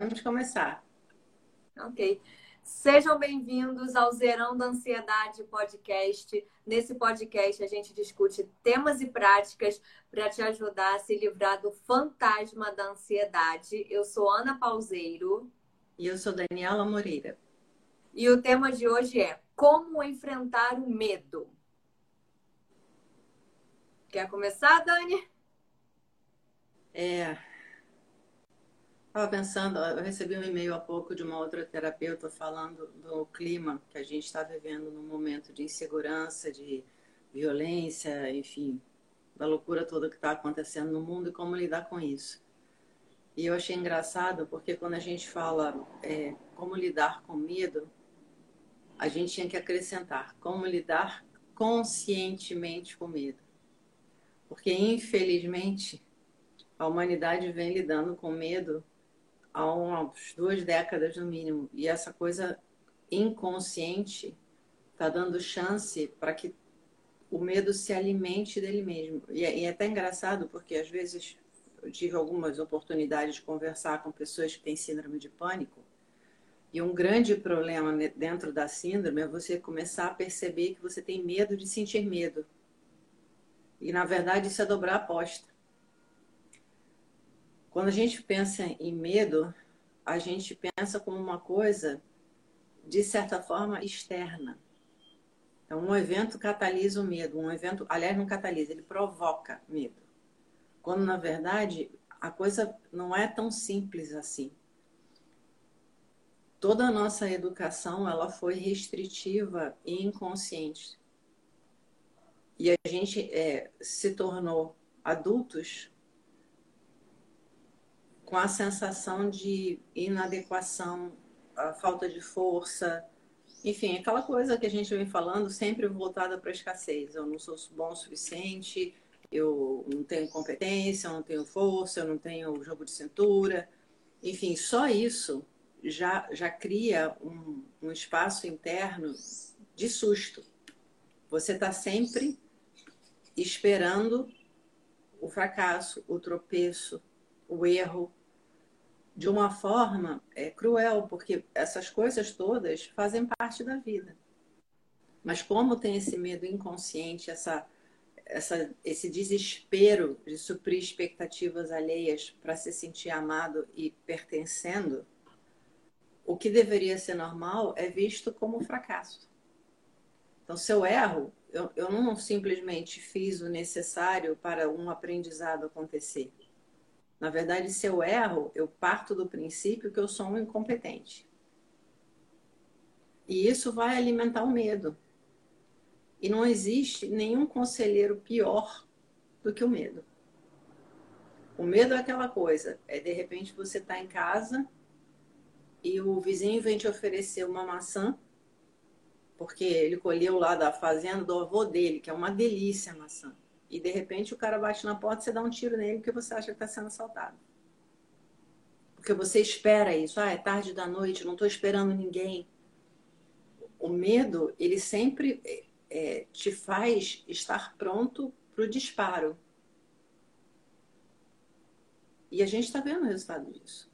Vamos começar. Ok. Sejam bem-vindos ao Zerão da Ansiedade podcast. Nesse podcast, a gente discute temas e práticas para te ajudar a se livrar do fantasma da ansiedade. Eu sou Ana Pauseiro. E eu sou Daniela Moreira. E o tema de hoje é Como enfrentar o medo. Quer começar, Dani? É. Estava pensando, eu recebi um e-mail há pouco de uma outra terapeuta falando do clima que a gente está vivendo num momento de insegurança, de violência, enfim, da loucura toda que está acontecendo no mundo e como lidar com isso. E eu achei engraçado porque quando a gente fala é, como lidar com medo, a gente tinha que acrescentar como lidar conscientemente com medo. Porque, infelizmente, a humanidade vem lidando com medo há umas duas décadas no mínimo. E essa coisa inconsciente está dando chance para que o medo se alimente dele mesmo. E é, e é até engraçado, porque às vezes eu tive algumas oportunidades de conversar com pessoas que têm síndrome de pânico. E um grande problema dentro da síndrome é você começar a perceber que você tem medo de sentir medo. E na verdade isso é dobrar a aposta. Quando a gente pensa em medo, a gente pensa como uma coisa, de certa forma, externa. Então, um evento catalisa o medo. Um evento, aliás, não catalisa, ele provoca medo. Quando, na verdade, a coisa não é tão simples assim. Toda a nossa educação ela foi restritiva e inconsciente. E a gente é, se tornou adultos com a sensação de inadequação, a falta de força, enfim, aquela coisa que a gente vem falando sempre voltada para a escassez. Eu não sou bom o suficiente, eu não tenho competência, eu não tenho força, eu não tenho jogo de cintura. Enfim, só isso já, já cria um, um espaço interno de susto. Você está sempre esperando o fracasso, o tropeço, o erro, de uma forma é, cruel, porque essas coisas todas fazem parte da vida. Mas como tem esse medo inconsciente, essa, essa, esse desespero de suprir expectativas alheias para se sentir amado e pertencendo, o que deveria ser normal é visto como fracasso. Então, se eu erro, eu, eu não simplesmente fiz o necessário para um aprendizado acontecer. Na verdade, se eu erro, eu parto do princípio que eu sou um incompetente. E isso vai alimentar o medo. E não existe nenhum conselheiro pior do que o medo. O medo é aquela coisa, é de repente você está em casa e o vizinho vem te oferecer uma maçã, porque ele colheu lá da fazenda do avô dele, que é uma delícia a maçã e de repente o cara bate na porta você dá um tiro nele porque você acha que está sendo assaltado. Porque você espera isso. Ah, é tarde da noite, não estou esperando ninguém. O medo, ele sempre é, é te faz estar pronto para o disparo. E a gente está vendo o resultado disso.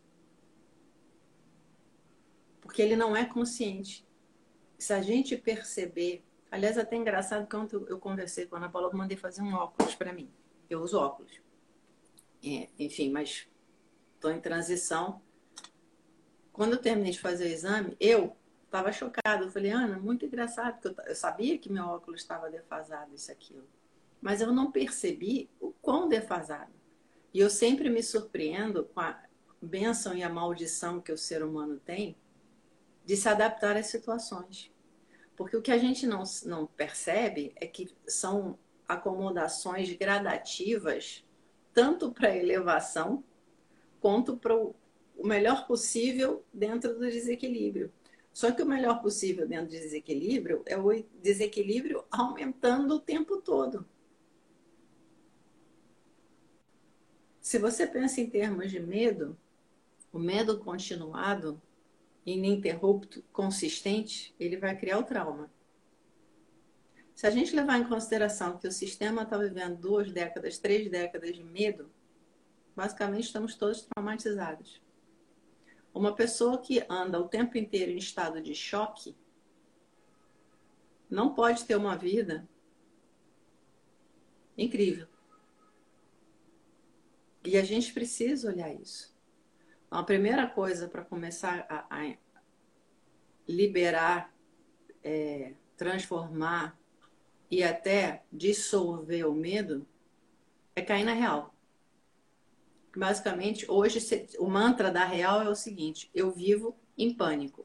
Porque ele não é consciente. Se a gente perceber Aliás, é até engraçado ontem eu conversei com a Ana Paula, eu mandei fazer um óculos para mim. Eu uso óculos. É, enfim, mas estou em transição. Quando eu terminei de fazer o exame, eu estava chocada. Eu falei, Ana, muito engraçado, porque eu, eu sabia que meu óculos estava defasado, isso aquilo. Mas eu não percebi o quão defasado. E eu sempre me surpreendo com a bênção e a maldição que o ser humano tem de se adaptar às situações. Porque o que a gente não, não percebe é que são acomodações gradativas, tanto para a elevação, quanto para o melhor possível dentro do desequilíbrio. Só que o melhor possível dentro do desequilíbrio é o desequilíbrio aumentando o tempo todo. Se você pensa em termos de medo, o medo continuado ininterrupto, consistente, ele vai criar o trauma. Se a gente levar em consideração que o sistema está vivendo duas décadas, três décadas de medo, basicamente estamos todos traumatizados. Uma pessoa que anda o tempo inteiro em estado de choque não pode ter uma vida incrível. E a gente precisa olhar isso. Então, a primeira coisa para começar a, a liberar, é, transformar e até dissolver o medo é cair na real. Basicamente, hoje o mantra da real é o seguinte: eu vivo em pânico.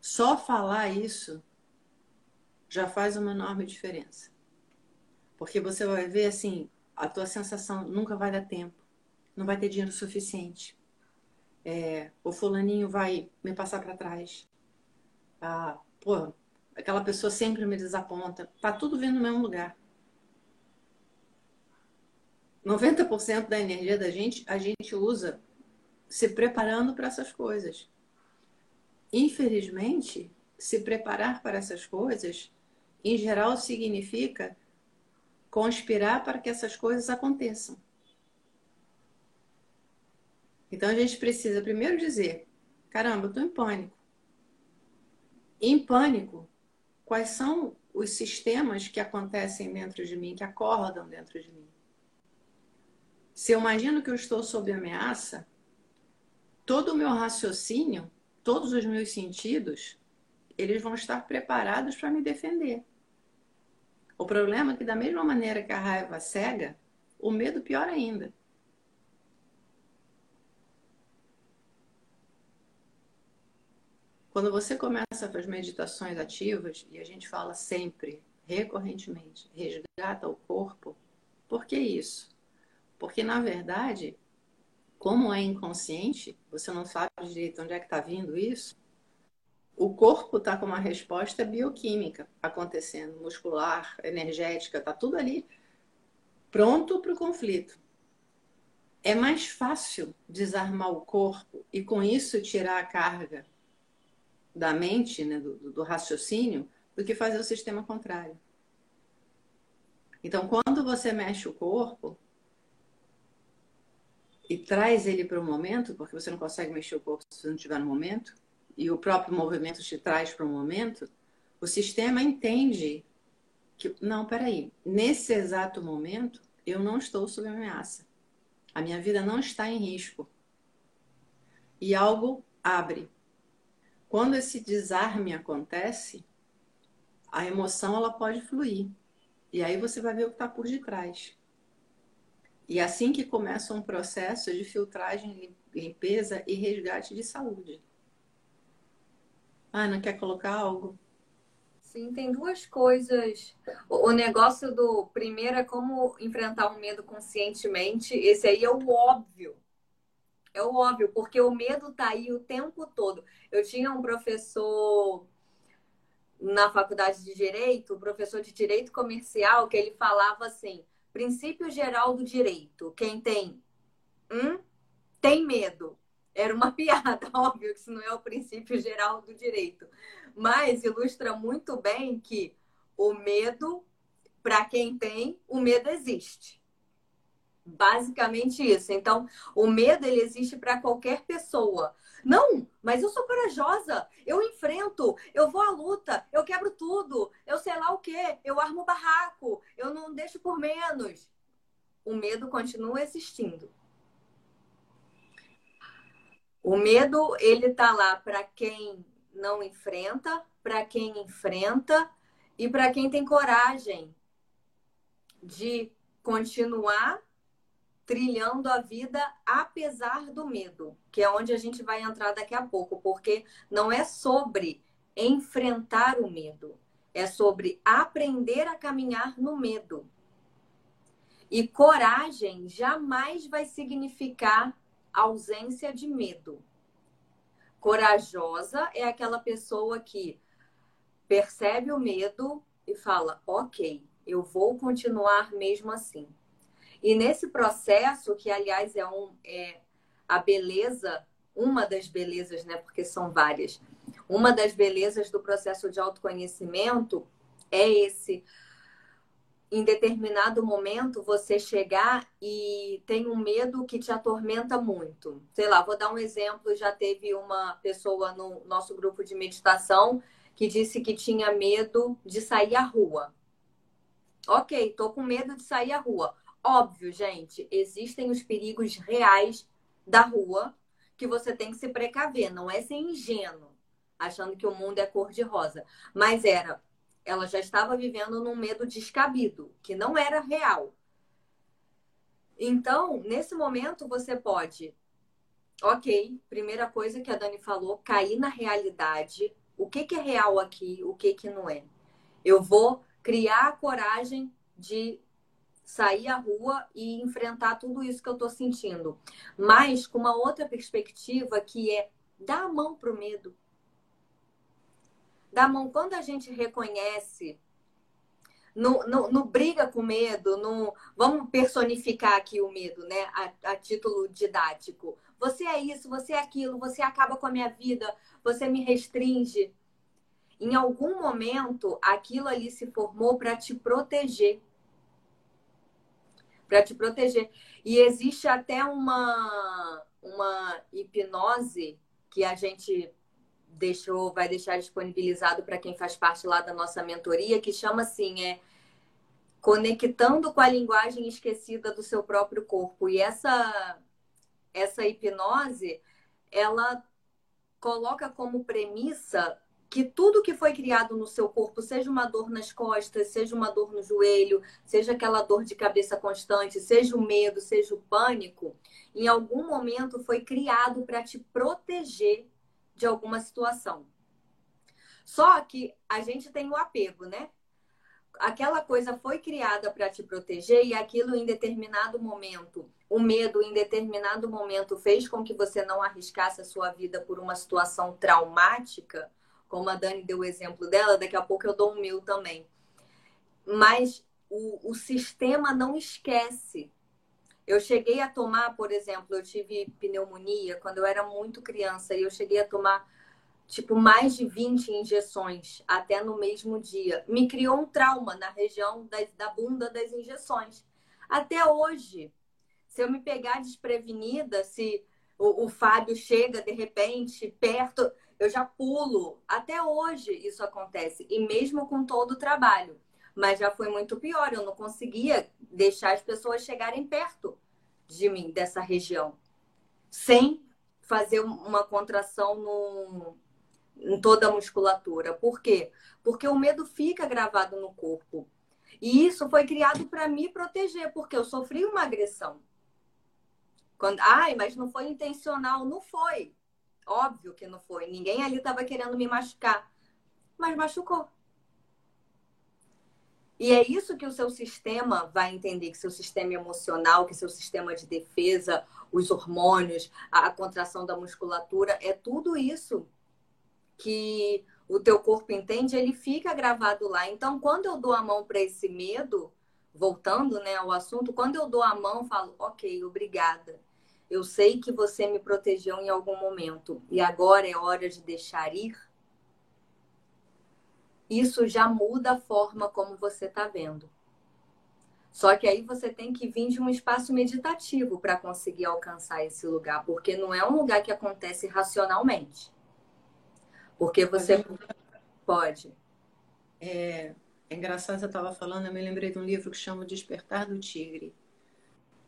Só falar isso já faz uma enorme diferença. Porque você vai ver assim, a tua sensação nunca vai dar tempo, não vai ter dinheiro suficiente. É, o fulaninho vai me passar para trás. Ah, pô, aquela pessoa sempre me desaponta. Tá tudo vindo no mesmo lugar. 90% da energia da gente, a gente usa se preparando para essas coisas. Infelizmente, se preparar para essas coisas, em geral, significa conspirar para que essas coisas aconteçam. Então a gente precisa primeiro dizer: caramba, eu estou em pânico. Em pânico, quais são os sistemas que acontecem dentro de mim, que acordam dentro de mim? Se eu imagino que eu estou sob ameaça, todo o meu raciocínio, todos os meus sentidos, eles vão estar preparados para me defender. O problema é que, da mesma maneira que a raiva cega, o medo pior ainda. Quando você começa as meditações ativas, e a gente fala sempre, recorrentemente, resgata o corpo, por que isso? Porque, na verdade, como é inconsciente, você não sabe direito onde é que está vindo isso, o corpo está com uma resposta bioquímica acontecendo, muscular, energética, está tudo ali pronto para o conflito. É mais fácil desarmar o corpo e com isso tirar a carga da mente, né, do, do raciocínio, do que fazer o sistema contrário. Então, quando você mexe o corpo, e traz ele para o momento, porque você não consegue mexer o corpo se você não estiver no momento, e o próprio movimento te traz para o momento, o sistema entende que, não, peraí, nesse exato momento, eu não estou sob ameaça. A minha vida não está em risco. E algo abre. Quando esse desarme acontece, a emoção ela pode fluir. E aí você vai ver o que está por detrás. E assim que começa um processo de filtragem, limpeza e resgate de saúde. Ana, quer colocar algo? Sim, tem duas coisas. O negócio do primeiro é como enfrentar o medo conscientemente. Esse aí é o óbvio. É óbvio, porque o medo tá aí o tempo todo. Eu tinha um professor na faculdade de direito, professor de direito comercial, que ele falava assim: Princípio geral do direito. Quem tem um tem medo. Era uma piada, óbvio que isso não é o princípio geral do direito. Mas ilustra muito bem que o medo, para quem tem, o medo existe. Basicamente isso. Então, o medo ele existe para qualquer pessoa. Não, mas eu sou corajosa, eu enfrento, eu vou à luta, eu quebro tudo, eu sei lá o quê, eu armo barraco, eu não deixo por menos. O medo continua existindo. O medo, ele tá lá para quem não enfrenta, para quem enfrenta e para quem tem coragem de continuar trilhando a vida apesar do medo, que é onde a gente vai entrar daqui a pouco, porque não é sobre enfrentar o medo, é sobre aprender a caminhar no medo. E coragem jamais vai significar ausência de medo. Corajosa é aquela pessoa que percebe o medo e fala: ok, eu vou continuar mesmo assim. E nesse processo, que aliás é, um, é a beleza, uma das belezas, né? Porque são várias. Uma das belezas do processo de autoconhecimento é esse em determinado momento você chegar e tem um medo que te atormenta muito. Sei lá, vou dar um exemplo, já teve uma pessoa no nosso grupo de meditação que disse que tinha medo de sair à rua. OK, tô com medo de sair à rua. Óbvio, gente, existem os perigos reais da rua que você tem que se precaver, não é ser ingênuo, achando que o mundo é cor de rosa, mas era ela já estava vivendo num medo descabido, que não era real. Então, nesse momento, você pode, ok, primeira coisa que a Dani falou, cair na realidade. O que, que é real aqui, o que, que não é. Eu vou criar a coragem de sair à rua e enfrentar tudo isso que eu estou sentindo. Mas com uma outra perspectiva que é dar a mão para o medo da mão, quando a gente reconhece, no briga com medo, no, vamos personificar aqui o medo, né? A, a título didático. Você é isso, você é aquilo, você acaba com a minha vida, você me restringe. Em algum momento, aquilo ali se formou para te proteger. Para te proteger. E existe até uma, uma hipnose que a gente deixou, vai deixar disponibilizado para quem faz parte lá da nossa mentoria, que chama assim, é conectando com a linguagem esquecida do seu próprio corpo. E essa essa hipnose, ela coloca como premissa que tudo que foi criado no seu corpo, seja uma dor nas costas, seja uma dor no joelho, seja aquela dor de cabeça constante, seja o medo, seja o pânico, em algum momento foi criado para te proteger de alguma situação. Só que a gente tem o apego, né? Aquela coisa foi criada para te proteger e aquilo em determinado momento, o medo em determinado momento fez com que você não arriscasse a sua vida por uma situação traumática, como a Dani deu o exemplo dela, daqui a pouco eu dou o meu também. Mas o, o sistema não esquece eu cheguei a tomar, por exemplo, eu tive pneumonia quando eu era muito criança e eu cheguei a tomar tipo mais de 20 injeções até no mesmo dia. Me criou um trauma na região da, da bunda das injeções. Até hoje, se eu me pegar desprevenida, se o, o Fábio chega de repente perto, eu já pulo. Até hoje isso acontece, e mesmo com todo o trabalho mas já foi muito pior. Eu não conseguia deixar as pessoas chegarem perto de mim, dessa região, sem fazer uma contração no, em toda a musculatura. Por quê? Porque o medo fica gravado no corpo. E isso foi criado para me proteger, porque eu sofri uma agressão. Quando, ai, mas não foi intencional. Não foi. Óbvio que não foi. Ninguém ali estava querendo me machucar. Mas machucou. E é isso que o seu sistema vai entender, que seu sistema emocional, que seu sistema de defesa, os hormônios, a contração da musculatura, é tudo isso que o teu corpo entende, ele fica gravado lá. Então, quando eu dou a mão para esse medo, voltando né, ao assunto, quando eu dou a mão, falo, ok, obrigada. Eu sei que você me protegeu em algum momento e agora é hora de deixar ir isso já muda a forma como você está vendo. Só que aí você tem que vir de um espaço meditativo para conseguir alcançar esse lugar, porque não é um lugar que acontece racionalmente. Porque você pode. É, é engraçado, você estava falando, eu me lembrei de um livro que chama Despertar do Tigre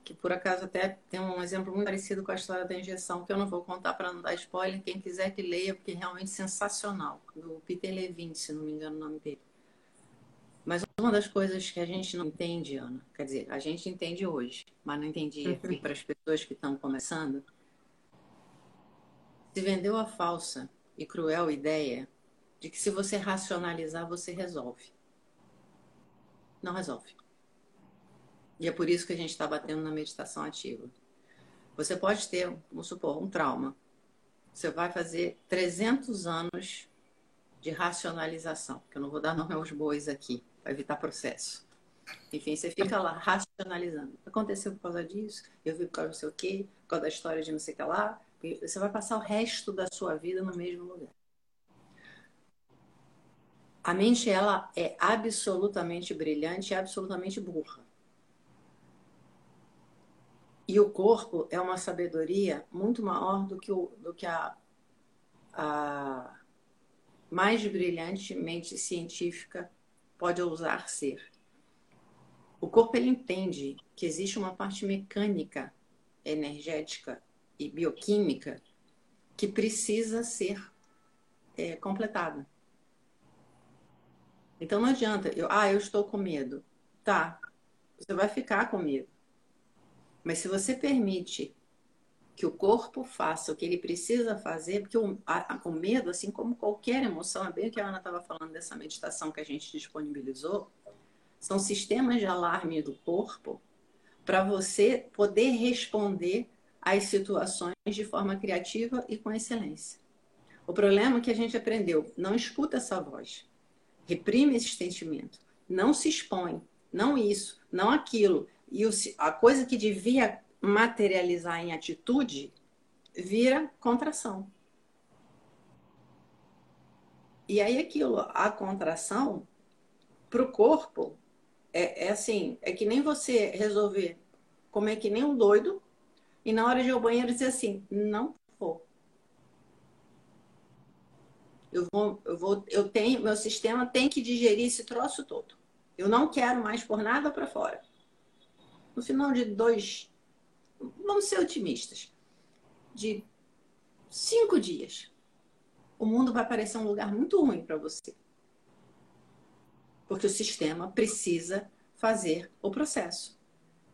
que por acaso até tem um exemplo muito parecido com a história da injeção, que eu não vou contar para não dar spoiler, quem quiser que leia, porque é realmente sensacional, do Peter Levine, se não me engano o nome dele. Mas uma das coisas que a gente não entende, Ana, quer dizer, a gente entende hoje, mas não entendia uhum. para as pessoas que estão começando, se vendeu a falsa e cruel ideia de que se você racionalizar, você resolve. Não resolve. E é por isso que a gente está batendo na meditação ativa. Você pode ter, vamos supor, um trauma. Você vai fazer 300 anos de racionalização, que eu não vou dar nome aos bois aqui, para evitar processo. Enfim, você fica lá racionalizando. Aconteceu por causa disso, eu vi por causa não sei o quê, por causa da história de não sei o que lá. Você vai passar o resto da sua vida no mesmo lugar. A mente ela é absolutamente brilhante e absolutamente burra. E o corpo é uma sabedoria muito maior do que, o, do que a, a mais brilhante mente científica pode ousar ser. O corpo ele entende que existe uma parte mecânica, energética e bioquímica que precisa ser é, completada. Então não adianta, eu, ah, eu estou com medo. Tá, você vai ficar com medo. Mas se você permite que o corpo faça o que ele precisa fazer, porque o, a, o medo, assim como qualquer emoção, é bem o que a Ana estava falando dessa meditação que a gente disponibilizou, são sistemas de alarme do corpo para você poder responder às situações de forma criativa e com excelência. O problema é que a gente aprendeu, não escuta essa voz, reprime esse sentimento, não se expõe, não isso, não aquilo. E o, a coisa que devia materializar em atitude vira contração. E aí aquilo, a contração para o corpo é, é, assim, é que nem você resolver comer que nem um doido e na hora de ir ao banheiro dizer assim, não vou. Eu vou, eu vou, eu tenho, meu sistema tem que digerir esse troço todo. Eu não quero mais por nada para fora. No final de dois, vamos ser otimistas, de cinco dias, o mundo vai parecer um lugar muito ruim para você. Porque o sistema precisa fazer o processo.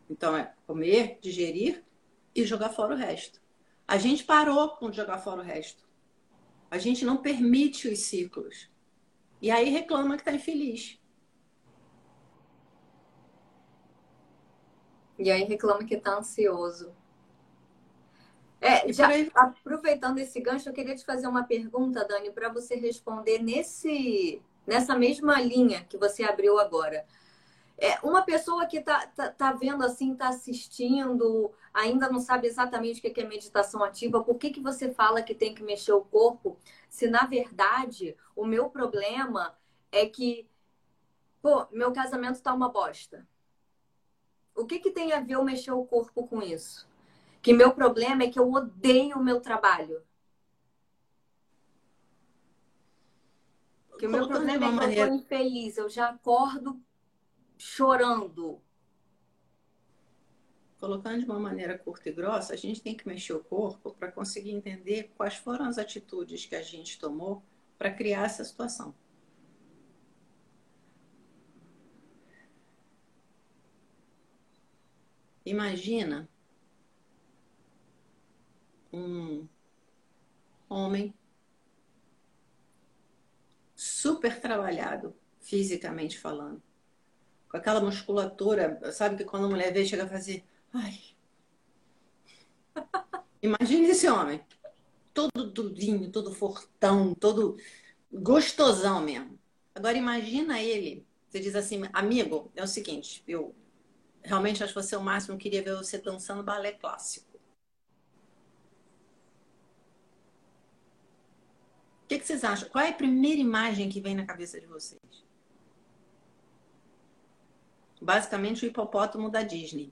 Então, é comer, digerir e jogar fora o resto. A gente parou com jogar fora o resto. A gente não permite os ciclos. E aí reclama que está infeliz. E aí reclama que está ansioso. É, já, aproveitando esse gancho, eu queria te fazer uma pergunta, Dani, para você responder nesse, nessa mesma linha que você abriu agora. É, uma pessoa que está tá, tá vendo assim, está assistindo, ainda não sabe exatamente o que é meditação ativa, por que, que você fala que tem que mexer o corpo, se na verdade o meu problema é que, pô, meu casamento está uma bosta. O que, que tem a ver eu mexer o corpo com isso? Que meu problema é que eu odeio o meu trabalho. Que o meu problema é que maneira... eu tô infeliz, eu já acordo chorando. Colocando de uma maneira curta e grossa, a gente tem que mexer o corpo para conseguir entender quais foram as atitudes que a gente tomou para criar essa situação. Imagina um homem super trabalhado, fisicamente falando, com aquela musculatura, sabe que quando a mulher vê, chega a fazer, ai. Imagine esse homem, todo durinho, todo fortão, todo gostosão mesmo. Agora imagina ele, você diz assim, amigo, é o seguinte, eu realmente acho que você é o máximo, eu queria ver você dançando balé clássico. O que, que vocês acham? Qual é a primeira imagem que vem na cabeça de vocês? Basicamente o hipopótamo da Disney.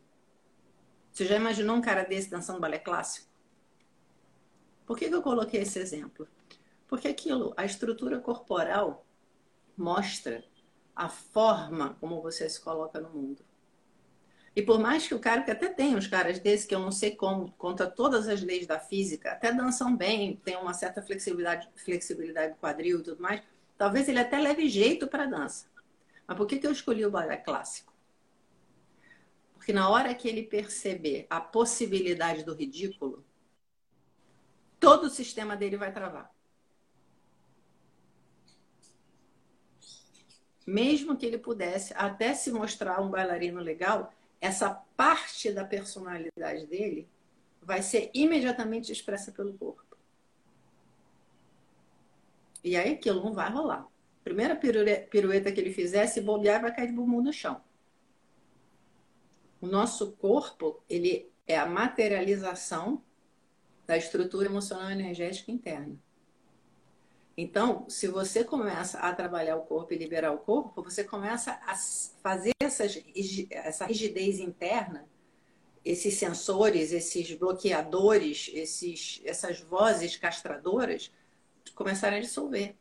Você já imaginou um cara desse dançando balé clássico? Por que, que eu coloquei esse exemplo? Porque aquilo, a estrutura corporal mostra a forma como você se coloca no mundo. E por mais que o cara, que até tem uns caras desses, que eu não sei como, contra todas as leis da física, até dançam bem, tem uma certa flexibilidade, flexibilidade do quadril e tudo mais, talvez ele até leve jeito para dança. Mas por que, que eu escolhi o balé clássico? Porque na hora que ele perceber a possibilidade do ridículo, todo o sistema dele vai travar. Mesmo que ele pudesse até se mostrar um bailarino legal, essa parte da personalidade dele vai ser imediatamente expressa pelo corpo. E aí aquilo não vai rolar. Primeira pirueta que ele fizer, se bobear, vai cair de bumbum no chão. O nosso corpo, ele é a materialização da estrutura emocional energética interna. Então, se você começa a trabalhar o corpo e liberar o corpo, você começa a fazer essas, essa rigidez interna, esses sensores, esses bloqueadores, esses, essas vozes castradoras começarem a dissolver.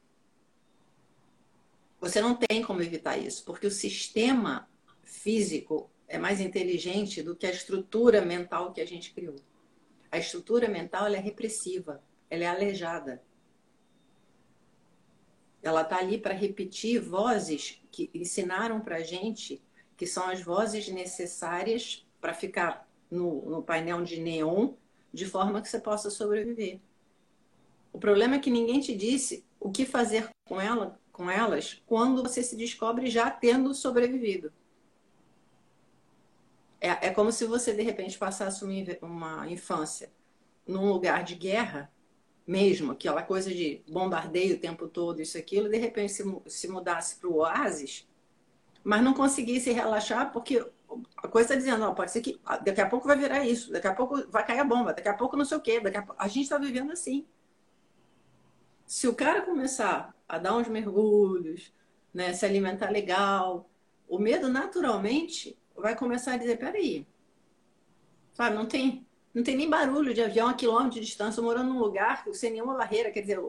Você não tem como evitar isso, porque o sistema físico é mais inteligente do que a estrutura mental que a gente criou. A estrutura mental é repressiva, ela é aleijada. Ela está ali para repetir vozes que ensinaram para a gente que são as vozes necessárias para ficar no, no painel de neon de forma que você possa sobreviver. O problema é que ninguém te disse o que fazer com ela, com elas, quando você se descobre já tendo sobrevivido. É, é como se você, de repente, passasse uma, uma infância num lugar de guerra mesmo, aquela coisa de bombardeio o tempo todo, isso, aquilo, de repente se, se mudasse para o oásis, mas não conseguisse relaxar porque a coisa está dizendo, ó, pode ser que daqui a pouco vai virar isso, daqui a pouco vai cair a bomba, daqui a pouco não sei o quê, daqui a, a gente está vivendo assim. Se o cara começar a dar uns mergulhos, né, se alimentar legal, o medo naturalmente vai começar a dizer, peraí, sabe, não tem não tem nem barulho de avião a quilômetro de distância, morando num lugar sem nenhuma barreira. Quer dizer,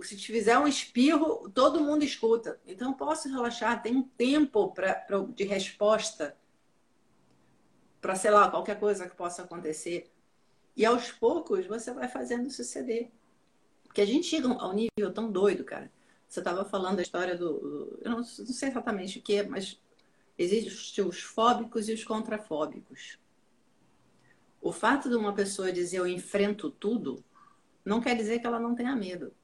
se te fizer um espirro, todo mundo escuta. Então, eu posso relaxar, tem um tempo pra, pra de resposta para, sei lá, qualquer coisa que possa acontecer. E aos poucos você vai fazendo suceder. Porque a gente chega a um nível tão doido, cara. Você estava falando da história do. Eu não, não sei exatamente o que, mas existem os fóbicos e os contrafóbicos. O fato de uma pessoa dizer eu enfrento tudo não quer dizer que ela não tenha medo.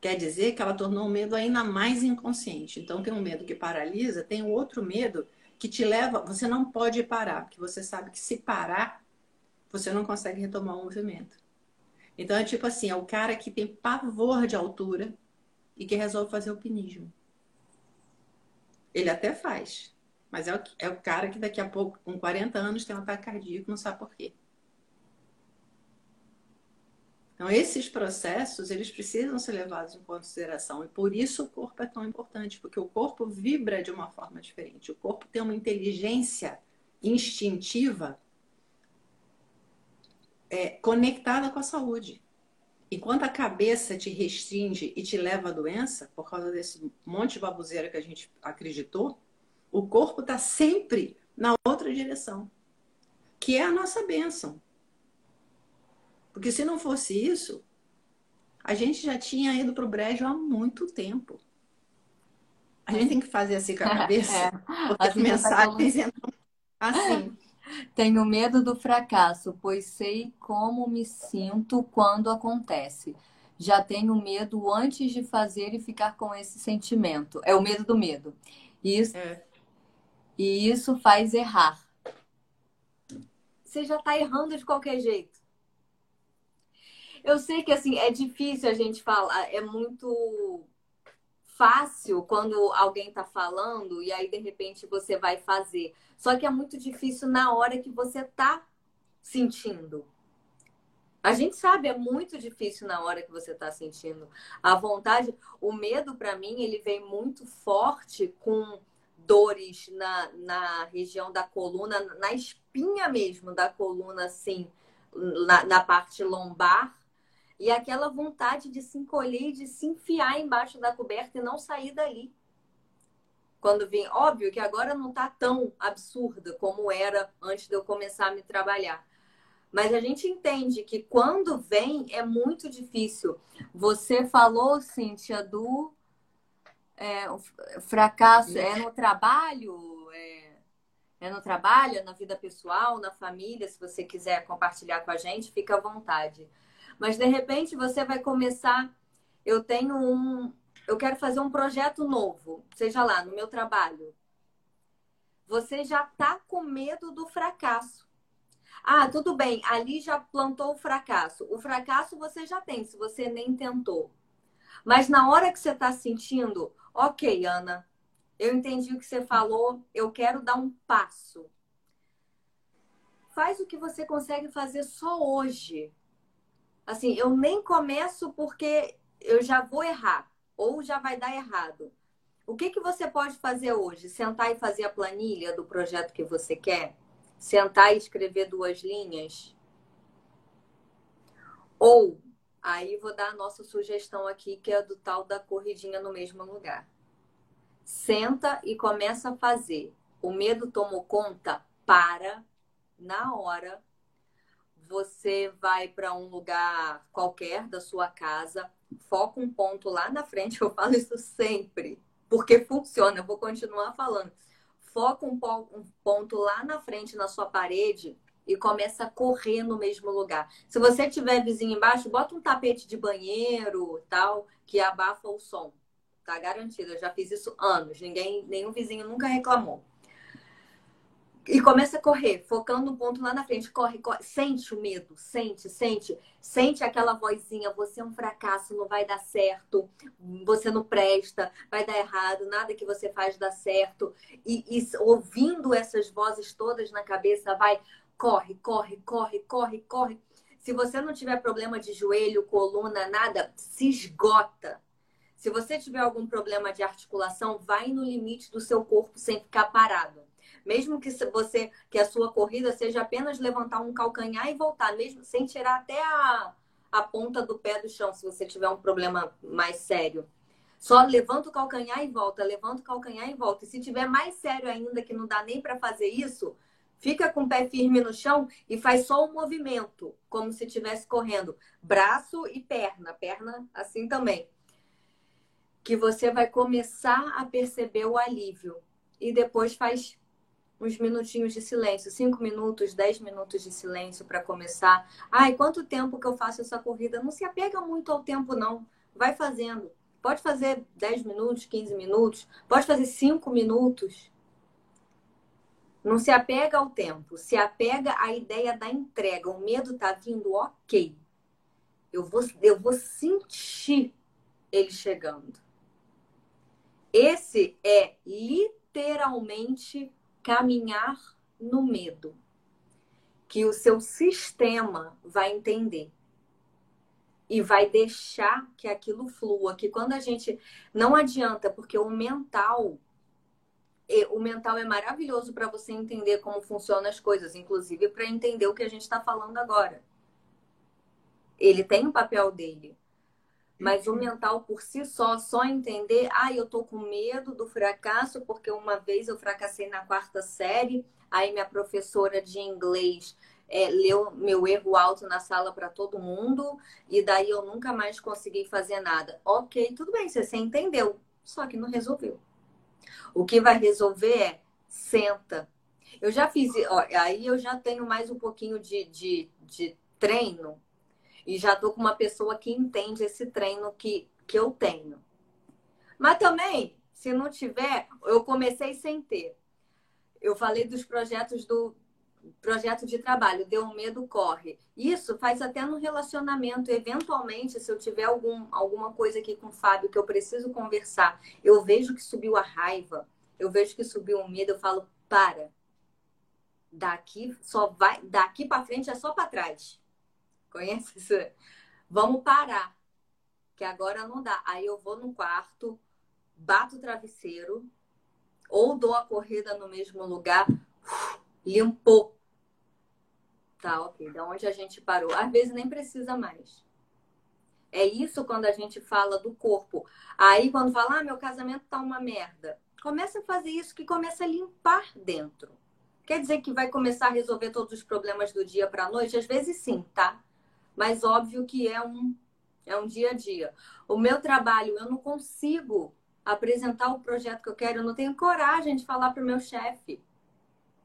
Quer dizer que ela tornou o medo ainda mais inconsciente. Então tem um medo que paralisa, tem um outro medo que te leva, você não pode parar, porque você sabe que se parar, você não consegue retomar o movimento. Então é tipo assim, é o cara que tem pavor de altura e que resolve fazer alpinismo. Ele até faz, mas é o, é o cara que daqui a pouco, com 40 anos, tem um ataque cardíaco, não sabe por quê. Então, esses processos, eles precisam ser levados em consideração. E por isso o corpo é tão importante, porque o corpo vibra de uma forma diferente. O corpo tem uma inteligência instintiva é, conectada com a saúde. Enquanto a cabeça te restringe e te leva à doença, por causa desse monte de baboseira que a gente acreditou, o corpo está sempre na outra direção, que é a nossa bênção. Porque se não fosse isso, a gente já tinha ido para o brejo há muito tempo. A gente tem que fazer assim com a cabeça, é, porque as mensagens entram assim. Tenho medo do fracasso, pois sei como me sinto quando acontece. Já tenho medo antes de fazer e ficar com esse sentimento. É o medo do medo. Isso, é. E isso faz errar. Você já está errando de qualquer jeito. Eu sei que assim é difícil a gente falar, é muito fácil quando alguém está falando e aí de repente você vai fazer. Só que é muito difícil na hora que você está sentindo. A gente sabe, é muito difícil na hora que você está sentindo. A vontade, o medo para mim, ele vem muito forte com dores na, na região da coluna, na espinha mesmo da coluna, assim, na, na parte lombar. E aquela vontade de se encolher de se enfiar embaixo da coberta e não sair dali. Quando vem, óbvio que agora não está tão absurda como era antes de eu começar a me trabalhar. Mas a gente entende que quando vem é muito difícil. Você falou, Cíntia, do é, o fracasso é no trabalho, é, é no trabalho, é na vida pessoal, na família. Se você quiser compartilhar com a gente, fica à vontade. Mas de repente você vai começar. Eu tenho um. Eu quero fazer um projeto novo, seja lá, no meu trabalho. Você já está com medo do fracasso. Ah, tudo bem, ali já plantou o fracasso. O fracasso você já tem, se você nem tentou. Mas na hora que você está sentindo, ok, Ana, eu entendi o que você falou, eu quero dar um passo. Faz o que você consegue fazer só hoje. Assim, eu nem começo porque eu já vou errar ou já vai dar errado. O que, que você pode fazer hoje? Sentar e fazer a planilha do projeto que você quer? Sentar e escrever duas linhas? Ou, aí vou dar a nossa sugestão aqui, que é do tal da corridinha no mesmo lugar. Senta e começa a fazer. O medo tomou conta? Para na hora. Você vai para um lugar qualquer da sua casa, foca um ponto lá na frente. Eu falo isso sempre porque funciona. Eu vou continuar falando. Foca um ponto lá na frente na sua parede e começa a correr no mesmo lugar. Se você tiver vizinho embaixo, bota um tapete de banheiro, tal, que abafa o som. Tá garantido. Eu já fiz isso anos. Ninguém, nenhum vizinho nunca reclamou. E começa a correr, focando um ponto lá na frente. Corre, corre, sente o medo, sente, sente. Sente aquela vozinha, você é um fracasso, não vai dar certo, você não presta, vai dar errado, nada que você faz dá certo. E, e ouvindo essas vozes todas na cabeça, vai, corre, corre, corre, corre, corre. Se você não tiver problema de joelho, coluna, nada, se esgota. Se você tiver algum problema de articulação, vai no limite do seu corpo sem ficar parado. Mesmo que você que a sua corrida seja apenas levantar um calcanhar e voltar, mesmo sem tirar até a, a ponta do pé do chão, se você tiver um problema mais sério. Só levanta o calcanhar e volta, levanta o calcanhar e volta. E se tiver mais sério ainda, que não dá nem para fazer isso, fica com o pé firme no chão e faz só um movimento, como se estivesse correndo. Braço e perna, perna assim também. Que você vai começar a perceber o alívio. E depois faz uns minutinhos de silêncio, cinco minutos, dez minutos de silêncio para começar. Ai, quanto tempo que eu faço essa corrida? Não se apega muito ao tempo, não. Vai fazendo. Pode fazer 10 minutos, 15 minutos, pode fazer 5 minutos. Não se apega ao tempo, se apega à ideia da entrega. O medo tá vindo, ok. Eu vou, eu vou sentir ele chegando. Esse é literalmente caminhar no medo, que o seu sistema vai entender e vai deixar que aquilo flua, que quando a gente não adianta, porque o mental o mental é maravilhoso para você entender como funcionam as coisas, inclusive para entender o que a gente está falando agora. Ele tem o papel dele. Mas o mental por si só, só entender, ah, eu tô com medo do fracasso porque uma vez eu fracassei na quarta série, aí minha professora de inglês é, leu meu erro alto na sala para todo mundo e daí eu nunca mais consegui fazer nada. Ok, tudo bem, você entendeu, só que não resolveu. O que vai resolver é senta. Eu já fiz, ó, aí eu já tenho mais um pouquinho de, de, de treino e já tô com uma pessoa que entende esse treino que, que eu tenho. Mas também, se não tiver, eu comecei sem ter. Eu falei dos projetos do projeto de trabalho, deu um medo, corre. Isso faz até no relacionamento. Eventualmente, se eu tiver algum, alguma coisa aqui com o Fábio que eu preciso conversar, eu vejo que subiu a raiva, eu vejo que subiu o medo, eu falo, para. Daqui só vai, daqui para frente é só para trás. Conhece isso? Vamos parar. Que agora não dá. Aí eu vou no quarto, bato o travesseiro, ou dou a corrida no mesmo lugar, limpou. Tá, ok. Da onde a gente parou. Às vezes nem precisa mais. É isso quando a gente fala do corpo. Aí quando fala, ah, meu casamento tá uma merda. Começa a fazer isso que começa a limpar dentro. Quer dizer que vai começar a resolver todos os problemas do dia para a noite? Às vezes sim, tá? mas óbvio que é um, é um dia a dia. O meu trabalho, eu não consigo apresentar o projeto que eu quero, eu não tenho coragem de falar para o meu chefe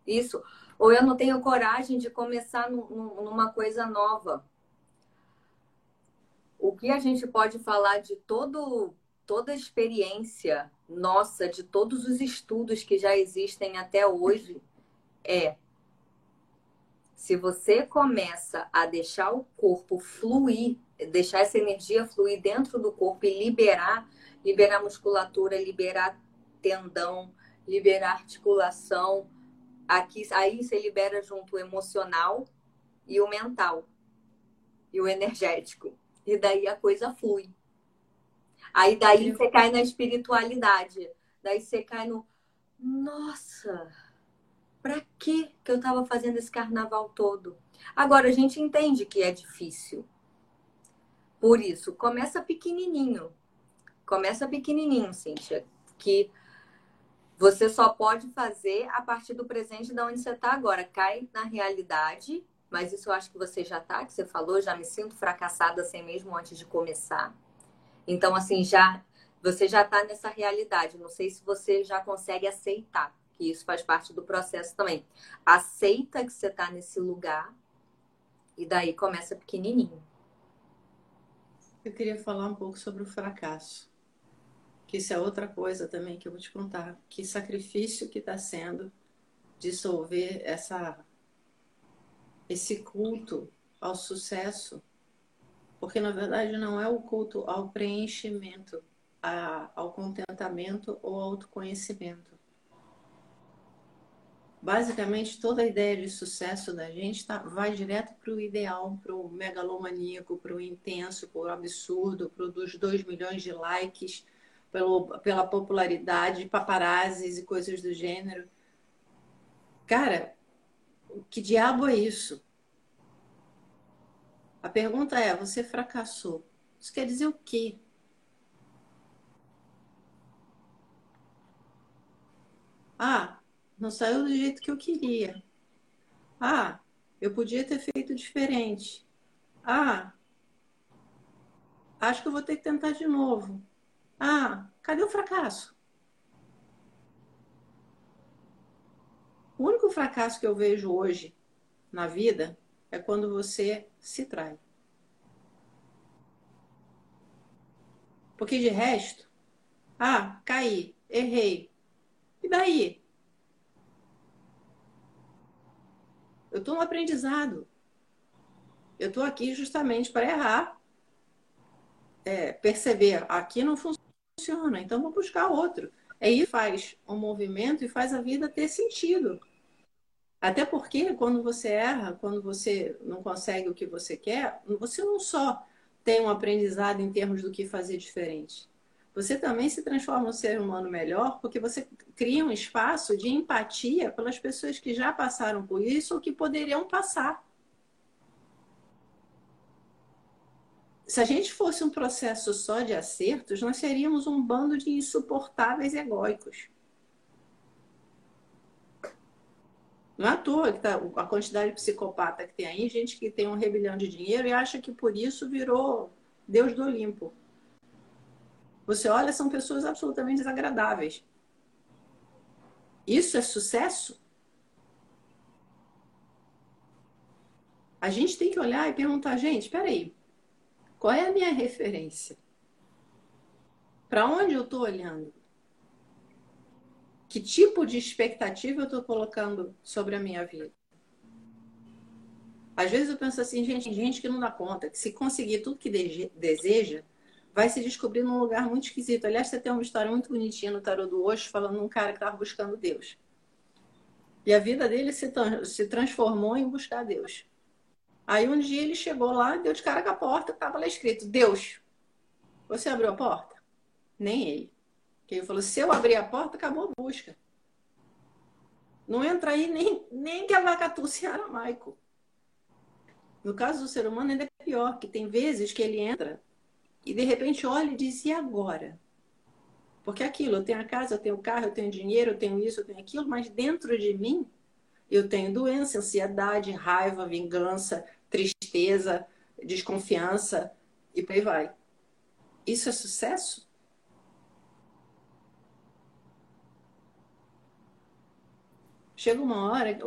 isso, ou eu não tenho coragem de começar numa coisa nova. O que a gente pode falar de todo, toda a experiência nossa, de todos os estudos que já existem até hoje, é se você começa a deixar o corpo fluir, deixar essa energia fluir dentro do corpo e liberar, liberar musculatura, liberar tendão, liberar articulação, aqui aí você libera junto o emocional e o mental. e o energético. E daí a coisa flui. Aí daí você cai na espiritualidade. Daí você cai no. Nossa, pra que que eu tava fazendo esse carnaval todo? Agora a gente entende que é difícil. Por isso, começa pequenininho. Começa pequenininho, Cíntia. Que você só pode fazer a partir do presente de onde você está agora. Cai na realidade, mas isso eu acho que você já está, que você falou, já me sinto fracassada sem mesmo antes de começar. Então, assim, já você já está nessa realidade. Não sei se você já consegue aceitar, que isso faz parte do processo também. Aceita que você está nesse lugar e daí começa pequenininho. Eu queria falar um pouco sobre o fracasso que isso é outra coisa também que eu vou te contar. Que sacrifício que está sendo dissolver essa, esse culto ao sucesso. Porque, na verdade, não é o culto ao preenchimento, a, ao contentamento ou autoconhecimento. Basicamente, toda a ideia de sucesso da gente tá, vai direto para o ideal, para o megalomaníaco, para o intenso, para o absurdo, para o dos 2 milhões de likes, pelo, pela popularidade, paparazzis e coisas do gênero. Cara, que diabo é isso? A pergunta é: você fracassou? Isso quer dizer o quê? Ah, não saiu do jeito que eu queria. Ah, eu podia ter feito diferente. Ah, acho que eu vou ter que tentar de novo. Ah, cadê o fracasso? O único fracasso que eu vejo hoje na vida é quando você se trai. Porque de resto, ah, caí, errei. E daí? Eu estou no aprendizado. Eu estou aqui justamente para errar, é, perceber aqui não funciona funciona, então vou buscar outro. Aí faz um movimento e faz a vida ter sentido. Até porque quando você erra, quando você não consegue o que você quer, você não só tem um aprendizado em termos do que fazer diferente. Você também se transforma um ser humano melhor porque você cria um espaço de empatia pelas pessoas que já passaram por isso ou que poderiam passar. Se a gente fosse um processo só de acertos, nós seríamos um bando de insuportáveis egóicos. Não é à toa que tá, a quantidade de psicopata que tem aí, gente que tem um rebelião de dinheiro e acha que por isso virou Deus do Olimpo. Você olha, são pessoas absolutamente desagradáveis. Isso é sucesso? A gente tem que olhar e perguntar, gente, espera aí, qual é a minha referência? Para onde eu estou olhando? Que tipo de expectativa eu estou colocando sobre a minha vida? Às vezes eu penso assim, gente, gente que não dá conta, que se conseguir tudo que deseja, vai se descobrir num lugar muito esquisito. Aliás, você tem uma história muito bonitinha no Tarot do Osho, falando um cara que estava buscando Deus. E a vida dele se transformou em buscar Deus. Aí um dia ele chegou lá, deu de cara com a porta, tava lá escrito: Deus, você abriu a porta? Nem ele. Que ele falou: se eu abrir a porta, acabou a busca. Não entra aí nem, nem que a vaca se aramaico. No caso do ser humano, ainda é pior, que tem vezes que ele entra e de repente olha e diz: e agora? Porque aquilo, eu tenho a casa, eu tenho o carro, eu tenho dinheiro, eu tenho isso, eu tenho aquilo, mas dentro de mim eu tenho doença, ansiedade, raiva, vingança, tristeza, desconfiança e por aí vai. Isso é sucesso? Chega uma hora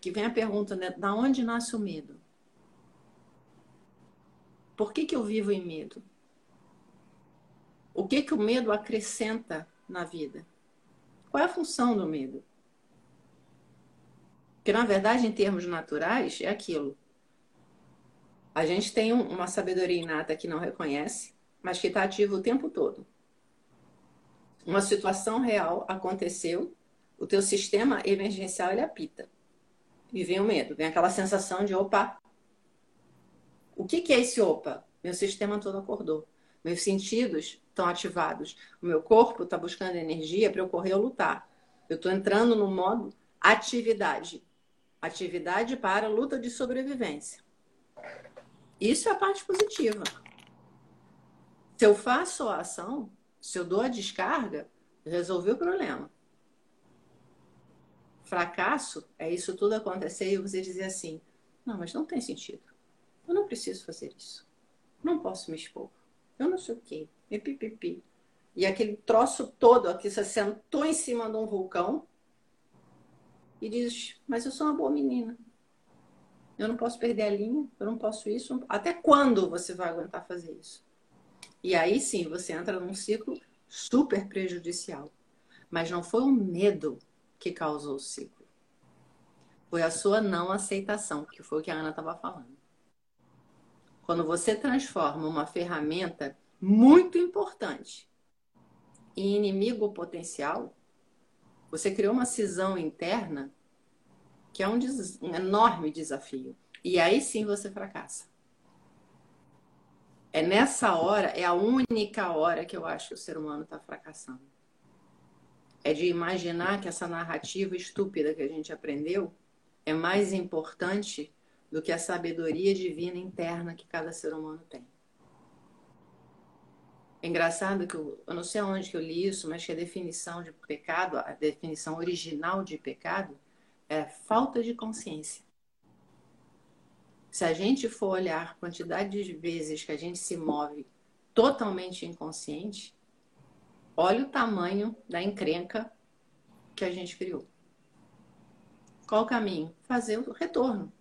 que vem a pergunta, né? Da onde nasce o medo? Por que, que eu vivo em medo? O que, que o medo acrescenta na vida? Qual é a função do medo? Porque, na verdade, em termos naturais, é aquilo. A gente tem uma sabedoria inata que não reconhece, mas que está ativa o tempo todo. Uma situação real aconteceu, o teu sistema emergencial ele apita. E vem o medo, vem aquela sensação de opa, O que, que é esse opa? Meu sistema todo acordou. Meus sentidos estão ativados. O meu corpo está buscando energia para eu correr ou lutar. Eu estou entrando no modo atividade. Atividade para luta de sobrevivência. Isso é a parte positiva. Se eu faço a ação, se eu dou a descarga, resolvi o problema. Fracasso é isso tudo acontecer e você dizer assim: não, mas não tem sentido. Eu não preciso fazer isso. Não posso me expor. Eu não sei o quê. E. E aquele troço todo aqui, você sentou em cima de um vulcão e diz: Mas eu sou uma boa menina. Eu não posso perder a linha, eu não posso isso. Até quando você vai aguentar fazer isso? E aí sim, você entra num ciclo super prejudicial. Mas não foi o medo que causou o ciclo. Foi a sua não aceitação, que foi o que a Ana estava falando. Quando você transforma uma ferramenta muito importante em inimigo potencial, você criou uma cisão interna que é um, des... um enorme desafio. E aí sim você fracassa. É nessa hora, é a única hora que eu acho que o ser humano está fracassando. É de imaginar que essa narrativa estúpida que a gente aprendeu é mais importante do que a sabedoria divina interna que cada ser humano tem. É engraçado que eu, eu não sei onde que eu li isso, mas que a definição de pecado, a definição original de pecado, é falta de consciência. Se a gente for olhar a quantidade de vezes que a gente se move totalmente inconsciente, olha o tamanho da encrenca que a gente criou. Qual o caminho? Fazer o retorno.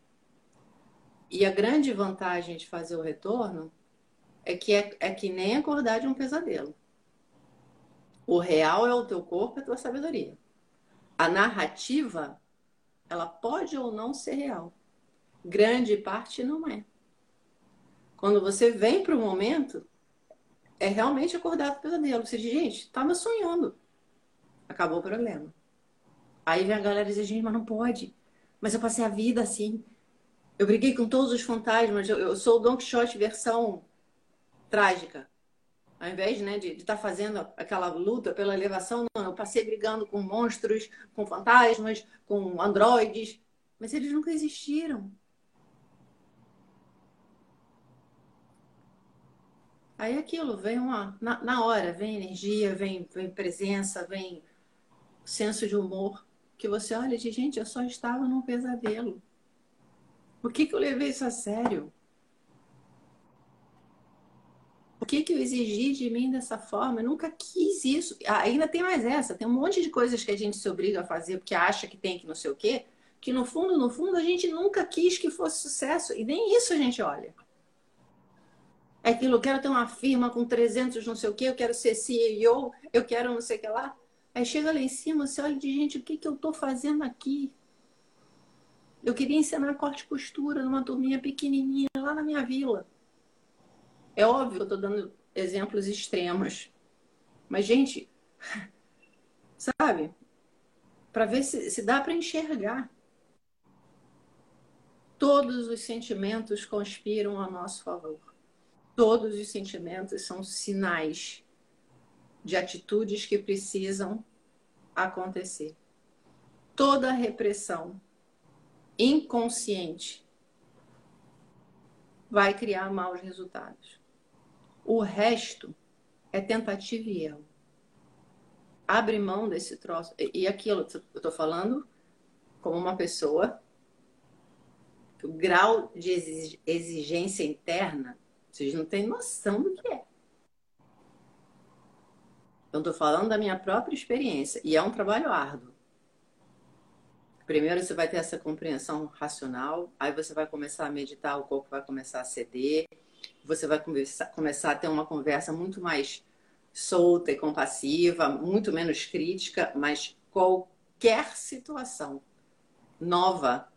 E a grande vantagem de fazer o retorno é que é, é que nem acordar de um pesadelo. O real é o teu corpo e a tua sabedoria. A narrativa, ela pode ou não ser real. Grande parte não é. Quando você vem para o momento, é realmente acordar do pesadelo. Você diz, gente, estava sonhando. Acabou o problema. Aí vem a galera dizer, gente, mas não pode. Mas eu passei a vida assim. Eu briguei com todos os fantasmas. Eu, eu sou o Don Quixote versão trágica. Ao invés né, de estar tá fazendo aquela luta pela elevação, não, eu passei brigando com monstros, com fantasmas, com androides, mas eles nunca existiram. Aí é aquilo, vem uma. Na, na hora, vem energia, vem, vem presença, vem senso de humor, que você olha e diz, gente, eu só estava num pesadelo. Por que, que eu levei isso a sério? Por que, que eu exigi de mim dessa forma? Eu nunca quis isso. Ainda tem mais essa. Tem um monte de coisas que a gente se obriga a fazer porque acha que tem que não sei o quê, que no fundo, no fundo, a gente nunca quis que fosse sucesso. E nem isso a gente olha. É aquilo, eu quero ter uma firma com 300 não sei o quê, eu quero ser CEO, eu quero não sei o que lá. Aí chega lá em cima, você olha de gente, o que, que eu estou fazendo aqui? Eu queria ensinar corte e costura numa turminha pequenininha lá na minha vila. É óbvio que eu estou dando exemplos extremos. Mas, gente, sabe? Para ver se, se dá para enxergar. Todos os sentimentos conspiram a nosso favor. Todos os sentimentos são sinais de atitudes que precisam acontecer. Toda repressão inconsciente vai criar maus resultados. O resto é tentativa e erro. Abre mão desse troço. E aquilo, eu estou falando como uma pessoa que o grau de exigência interna, vocês não têm noção do que é. Eu estou falando da minha própria experiência. E é um trabalho árduo. Primeiro você vai ter essa compreensão racional, aí você vai começar a meditar, o corpo vai começar a ceder, você vai começar, a ter uma conversa muito mais solta e compassiva, muito menos crítica, mas qualquer situação nova,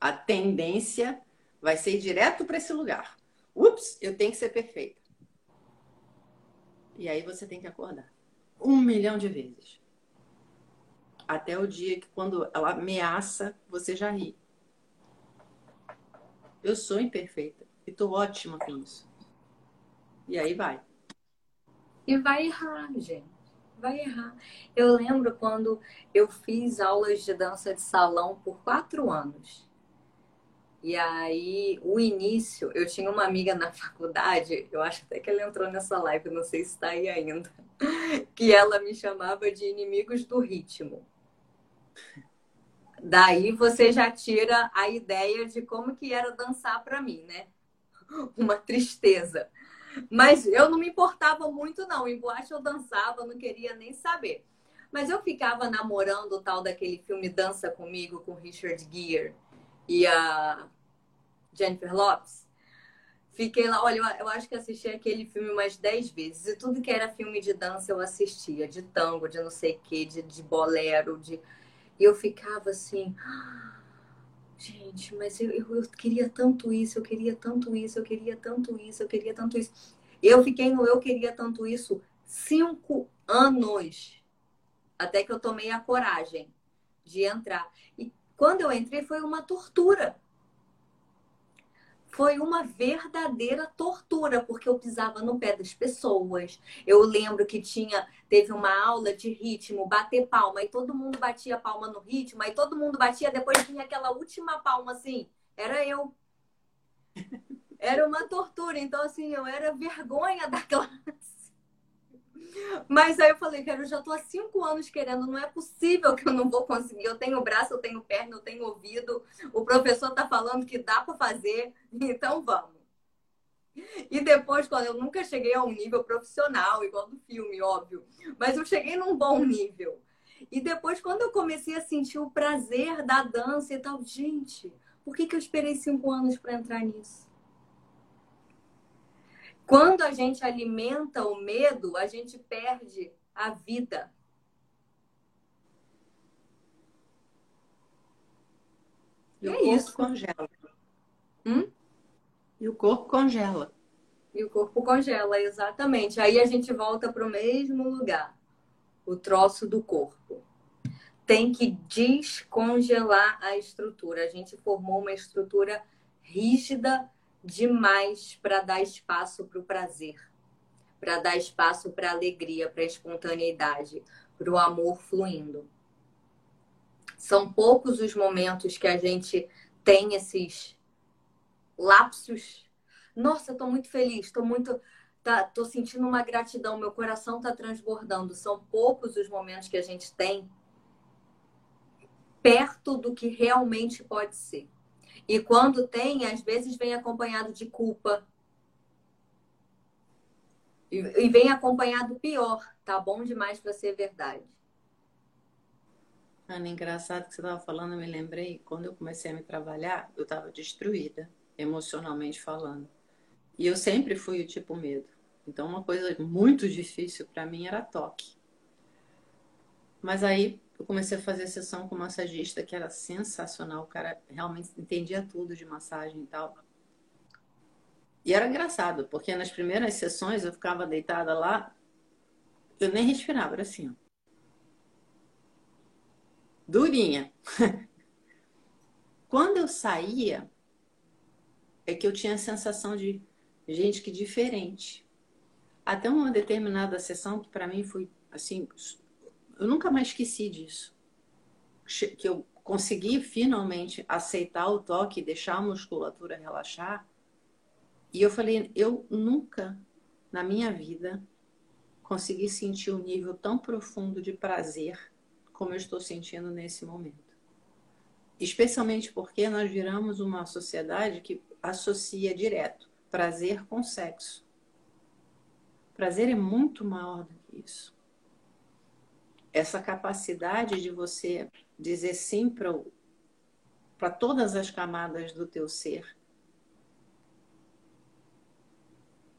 a tendência vai ser ir direto para esse lugar. Ups, eu tenho que ser perfeita. E aí você tem que acordar. Um milhão de vezes. Até o dia que, quando ela ameaça, você já ri. Eu sou imperfeita. E tô ótima com isso. E aí vai. E vai errar, gente. Vai errar. Eu lembro quando eu fiz aulas de dança de salão por quatro anos. E aí, o início, eu tinha uma amiga na faculdade, eu acho até que ela entrou nessa live, não sei se está aí ainda, que ela me chamava de inimigos do ritmo. Daí você já tira a ideia de como que era dançar para mim, né? Uma tristeza. Mas eu não me importava muito, não. Em boate eu dançava, não queria nem saber. Mas eu ficava namorando o tal daquele filme Dança Comigo com Richard Gere e a Jennifer Lopes. Fiquei lá, olha, eu acho que assisti aquele filme umas 10 vezes. E tudo que era filme de dança eu assistia, de tango, de não sei o quê, de, de bolero, de. E eu ficava assim. Gente, mas eu, eu, eu, queria tanto isso, eu queria tanto isso, eu queria tanto isso, eu queria tanto isso. Eu fiquei no eu queria tanto isso cinco anos. Até que eu tomei a coragem de entrar. E quando eu entrei foi uma tortura foi uma verdadeira tortura, porque eu pisava no pé das pessoas. Eu lembro que tinha, teve uma aula de ritmo, bater palma, e todo mundo batia palma no ritmo, aí todo mundo batia, depois vinha aquela última palma assim, era eu. Era uma tortura, então assim, eu era vergonha da classe. Mas aí eu falei, cara, eu já tô há cinco anos querendo, não é possível que eu não vou conseguir. Eu tenho braço, eu tenho perna, eu tenho ouvido. O professor tá falando que dá para fazer, então vamos. E depois, quando eu nunca cheguei a um nível profissional, igual do filme, óbvio, mas eu cheguei num bom nível. E depois, quando eu comecei a sentir o prazer da dança e tal, gente, por que, que eu esperei cinco anos para entrar nisso? Quando a gente alimenta o medo, a gente perde a vida. E, e o é corpo isso. congela. Hum? E o corpo congela. E o corpo congela, exatamente. Aí a gente volta para o mesmo lugar. O troço do corpo. Tem que descongelar a estrutura. A gente formou uma estrutura rígida demais para dar espaço para o prazer, para dar espaço para a alegria, para a espontaneidade, para o amor fluindo. São poucos os momentos que a gente tem esses lapsos. Nossa, estou muito feliz, estou muito. Tá, tô sentindo uma gratidão, meu coração está transbordando. São poucos os momentos que a gente tem perto do que realmente pode ser. E quando tem, às vezes vem acompanhado de culpa. E vem acompanhado pior. Tá bom demais para ser verdade. Ana, engraçado que você estava falando, eu me lembrei, quando eu comecei a me trabalhar, eu estava destruída, emocionalmente falando. E eu sempre fui o tipo medo. Então, uma coisa muito difícil para mim era toque. Mas aí, eu comecei a fazer sessão com massagista que era sensacional. O cara realmente entendia tudo de massagem e tal. E era engraçado, porque nas primeiras sessões eu ficava deitada lá, eu nem respirava, era assim, ó. Durinha. Quando eu saía, é que eu tinha a sensação de gente que diferente. Até uma determinada sessão que para mim foi assim eu nunca mais esqueci disso. Que eu consegui finalmente aceitar o toque, deixar a musculatura relaxar. E eu falei, eu nunca na minha vida consegui sentir um nível tão profundo de prazer como eu estou sentindo nesse momento. Especialmente porque nós viramos uma sociedade que associa direto prazer com sexo. Prazer é muito maior do que isso essa capacidade de você dizer sim para todas as camadas do teu ser,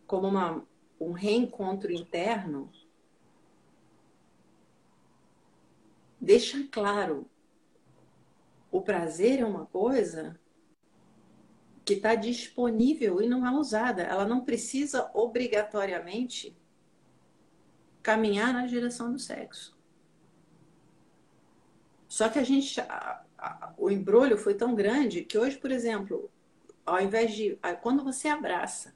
como uma, um reencontro interno, deixa claro o prazer é uma coisa que está disponível e não é usada. Ela não precisa obrigatoriamente caminhar na direção do sexo. Só que a gente, a, a, o embrulho foi tão grande que hoje, por exemplo, ao invés de. Quando você abraça,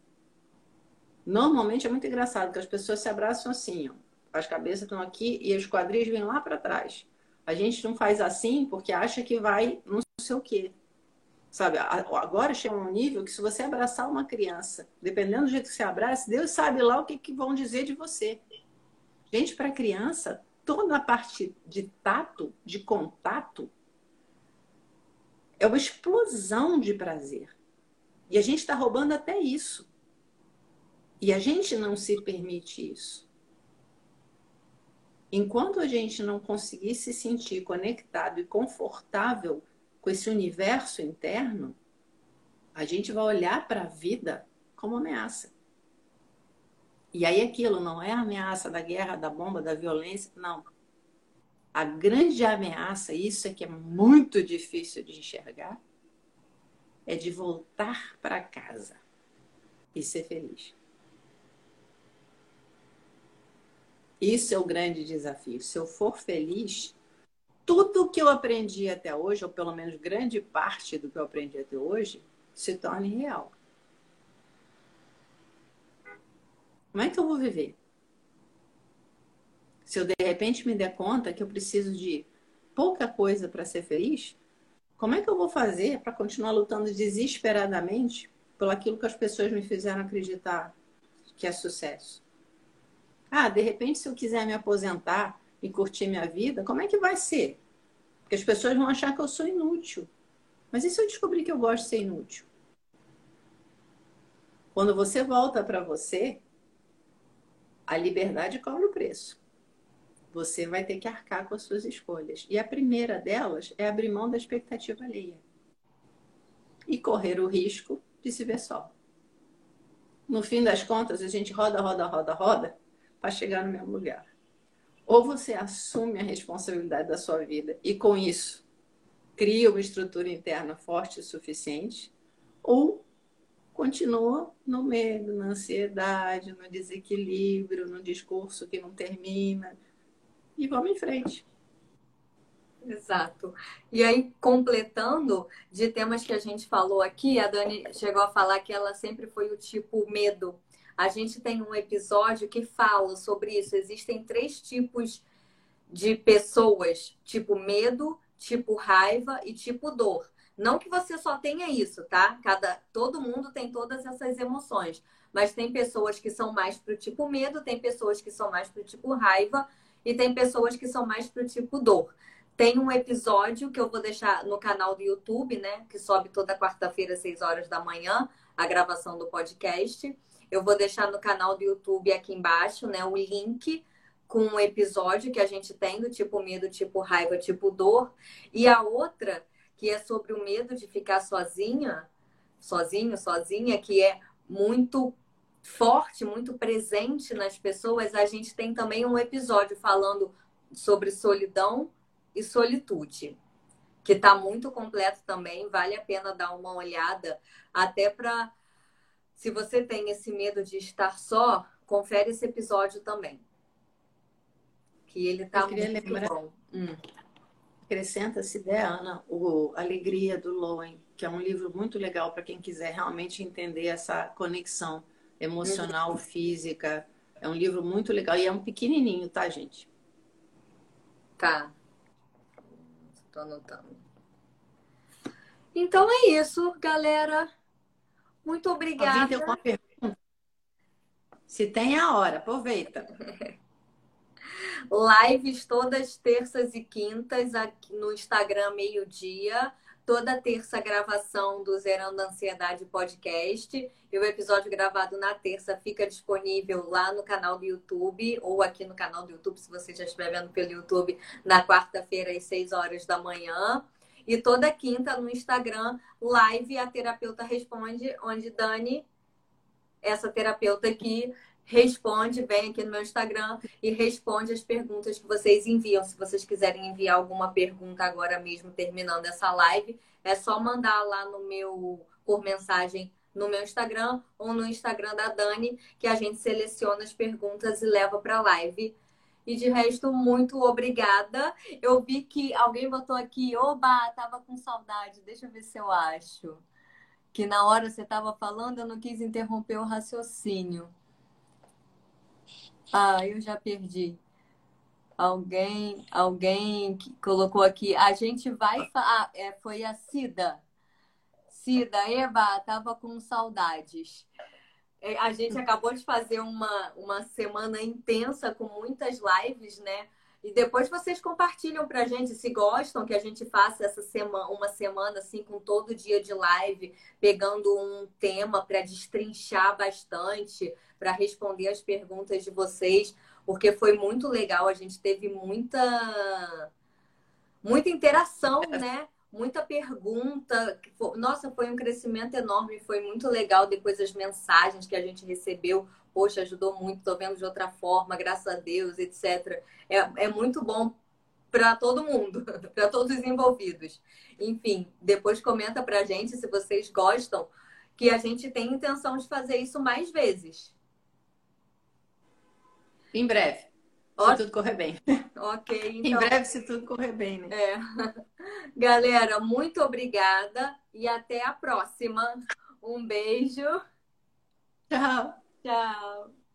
normalmente é muito engraçado que as pessoas se abraçam assim, ó. As cabeças estão aqui e os quadris vêm lá para trás. A gente não faz assim porque acha que vai não sei o quê. Sabe? Agora chega um nível que se você abraçar uma criança, dependendo do jeito que você abraça, Deus sabe lá o que, que vão dizer de você. Gente, para criança, toda a parte de tato, de contato, é uma explosão de prazer. E a gente está roubando até isso. E a gente não se permite isso. Enquanto a gente não conseguir se sentir conectado e confortável com esse universo interno, a gente vai olhar para a vida como ameaça. E aí aquilo não é a ameaça da guerra, da bomba, da violência, não. A grande ameaça, isso é que é muito difícil de enxergar, é de voltar para casa e ser feliz. Isso é o grande desafio. Se eu for feliz, tudo que eu aprendi até hoje, ou pelo menos grande parte do que eu aprendi até hoje, se torne real. Como é que eu vou viver? Se eu de repente me der conta que eu preciso de pouca coisa para ser feliz, como é que eu vou fazer para continuar lutando desesperadamente por aquilo que as pessoas me fizeram acreditar que é sucesso? Ah, de repente, se eu quiser me aposentar e curtir minha vida, como é que vai ser? Porque as pessoas vão achar que eu sou inútil. Mas e se eu descobrir que eu gosto de ser inútil? Quando você volta para você, a liberdade cobra o preço. Você vai ter que arcar com as suas escolhas. E a primeira delas é abrir mão da expectativa alheia. E correr o risco de se ver só. No fim das contas, a gente roda, roda, roda, roda para chegar no mesmo lugar. Ou você assume a responsabilidade da sua vida e com isso cria uma estrutura interna forte o suficiente, ou continua no medo, na ansiedade, no desequilíbrio, no discurso que não termina. E vamos em frente. Exato. E aí, completando de temas que a gente falou aqui, a Dani chegou a falar que ela sempre foi o tipo medo. A gente tem um episódio que fala sobre isso. Existem três tipos de pessoas: tipo medo, tipo raiva e tipo dor. Não que você só tenha isso, tá? Cada, todo mundo tem todas essas emoções. Mas tem pessoas que são mais pro tipo medo, tem pessoas que são mais pro tipo raiva e tem pessoas que são mais pro tipo dor. Tem um episódio que eu vou deixar no canal do YouTube, né? Que sobe toda quarta-feira, às 6 horas da manhã, a gravação do podcast. Eu vou deixar no canal do YouTube aqui embaixo, né, o link com um episódio que a gente tem do tipo medo, tipo raiva, tipo dor. E a outra, que é sobre o medo de ficar sozinha, sozinho, sozinha, que é muito forte, muito presente nas pessoas. A gente tem também um episódio falando sobre solidão e solitude, que está muito completo também. Vale a pena dar uma olhada, até para se você tem esse medo de estar só, confere esse episódio também. Que ele tá muito lembrar... bom. Hum. Acrescenta, se der, Ana, o Alegria do Lowen, que é um livro muito legal para quem quiser realmente entender essa conexão emocional, uhum. física. É um livro muito legal e é um pequenininho, tá, gente? Tá. Estou anotando. Então é isso, galera. Muito obrigada. Alguém tem alguma pergunta? Se tem a hora, aproveita. Lives todas terças e quintas aqui no Instagram, meio-dia. Toda terça gravação do Zerando Ansiedade podcast. E o episódio gravado na terça fica disponível lá no canal do YouTube ou aqui no canal do YouTube, se você já estiver vendo pelo YouTube, na quarta-feira às 6 horas da manhã. E toda quinta no Instagram, live a terapeuta responde, onde Dani, essa terapeuta aqui, responde, vem aqui no meu Instagram e responde as perguntas que vocês enviam. Se vocês quiserem enviar alguma pergunta agora mesmo, terminando essa live, é só mandar lá no meu, por mensagem no meu Instagram ou no Instagram da Dani, que a gente seleciona as perguntas e leva para a live. E de resto, muito obrigada. Eu vi que alguém botou aqui, oba, tava com saudade. Deixa eu ver se eu acho. que na hora você estava falando, eu não quis interromper o raciocínio. Ah, eu já perdi. Alguém, alguém que colocou aqui. A gente vai. Ah, é, foi a Cida. Cida, Eba, tava com saudades. É, a gente acabou de fazer uma, uma semana intensa com muitas lives, né? E depois vocês compartilham pra gente se gostam que a gente faça essa semana, uma semana assim com todo dia de live, pegando um tema para destrinchar bastante, para responder as perguntas de vocês, porque foi muito legal, a gente teve muita muita interação, né? Muita pergunta. Nossa, foi um crescimento enorme, foi muito legal depois as mensagens que a gente recebeu poxa, ajudou muito, estou vendo de outra forma, graças a Deus, etc. É, é muito bom para todo mundo, para todos os envolvidos. Enfim, depois comenta para a gente se vocês gostam, que a gente tem intenção de fazer isso mais vezes. Em breve. Se tudo correr bem. Ok. Então... Em breve, se tudo correr bem, né? É. Galera, muito obrigada e até a próxima. Um beijo. Tchau. Tchau.